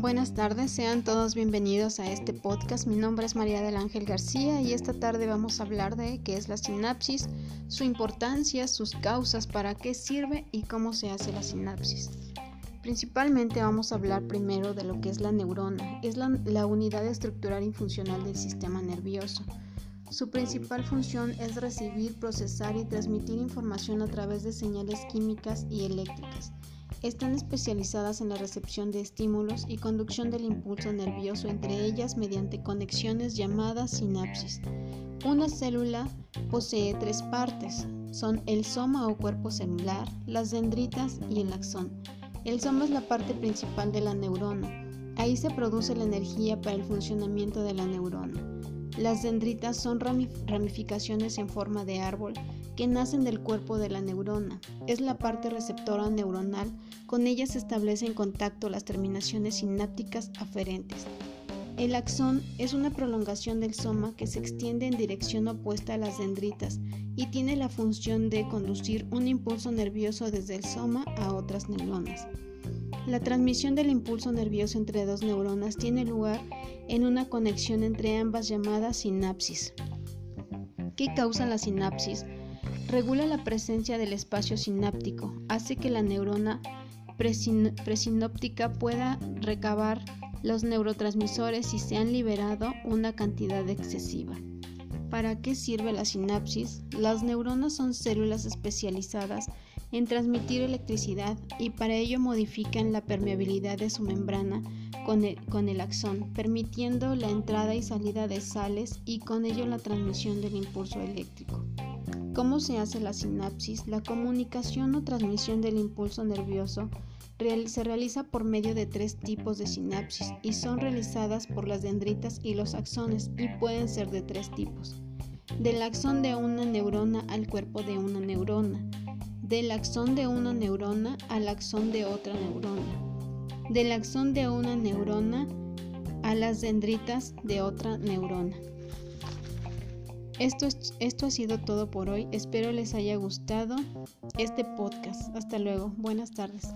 Buenas tardes, sean todos bienvenidos a este podcast. Mi nombre es María del Ángel García y esta tarde vamos a hablar de qué es la sinapsis, su importancia, sus causas, para qué sirve y cómo se hace la sinapsis. Principalmente vamos a hablar primero de lo que es la neurona. Es la, unidad estructural y funcional del sistema nervioso. Su principal función es recibir, procesar y transmitir información a través de señales químicas y eléctricas. Están especializadas en la recepción de estímulos y conducción del impulso nervioso entre ellas mediante conexiones llamadas sinapsis. Una célula posee tres partes, son el soma o cuerpo celular, las dendritas y el axón. El soma es la parte principal de la neurona. Ahí se produce la energía para el funcionamiento de la neurona. Las dendritas son ramificaciones en forma de árbol que nacen del cuerpo de la neurona. Es la parte receptora neuronal, con ella se establecen en contacto las terminaciones sinápticas aferentes. El axón es una prolongación del soma que se extiende en dirección opuesta a las dendritas y tiene la función de conducir un impulso nervioso desde el soma a otras neuronas. La transmisión del impulso nervioso entre dos neuronas tiene lugar en una conexión entre ambas llamada sinapsis. ¿Qué causa la sinapsis? Regula la presencia del espacio sináptico, hace que la neurona presinóptica pueda recabar los neurotransmisores y se han liberado una cantidad excesiva. ¿Para qué sirve la sinapsis? Las neuronas son células especializadas en transmitir electricidad y para ello modifican la permeabilidad de su membrana con el, axón, permitiendo la entrada y salida de sales y con ello la transmisión del impulso eléctrico. ¿Cómo se hace la sinapsis? La comunicación o transmisión del impulso nervioso se realiza por medio de tres tipos de sinapsis y son realizadas por las dendritas y los axones y pueden ser de tres tipos. Del axón de una neurona al cuerpo de una neurona, del axón de una neurona al axón de otra neurona, del axón de una neurona a las dendritas de otra neurona. Esto, esto ha sido todo por hoy. Espero les haya gustado este podcast. Hasta luego. Buenas tardes.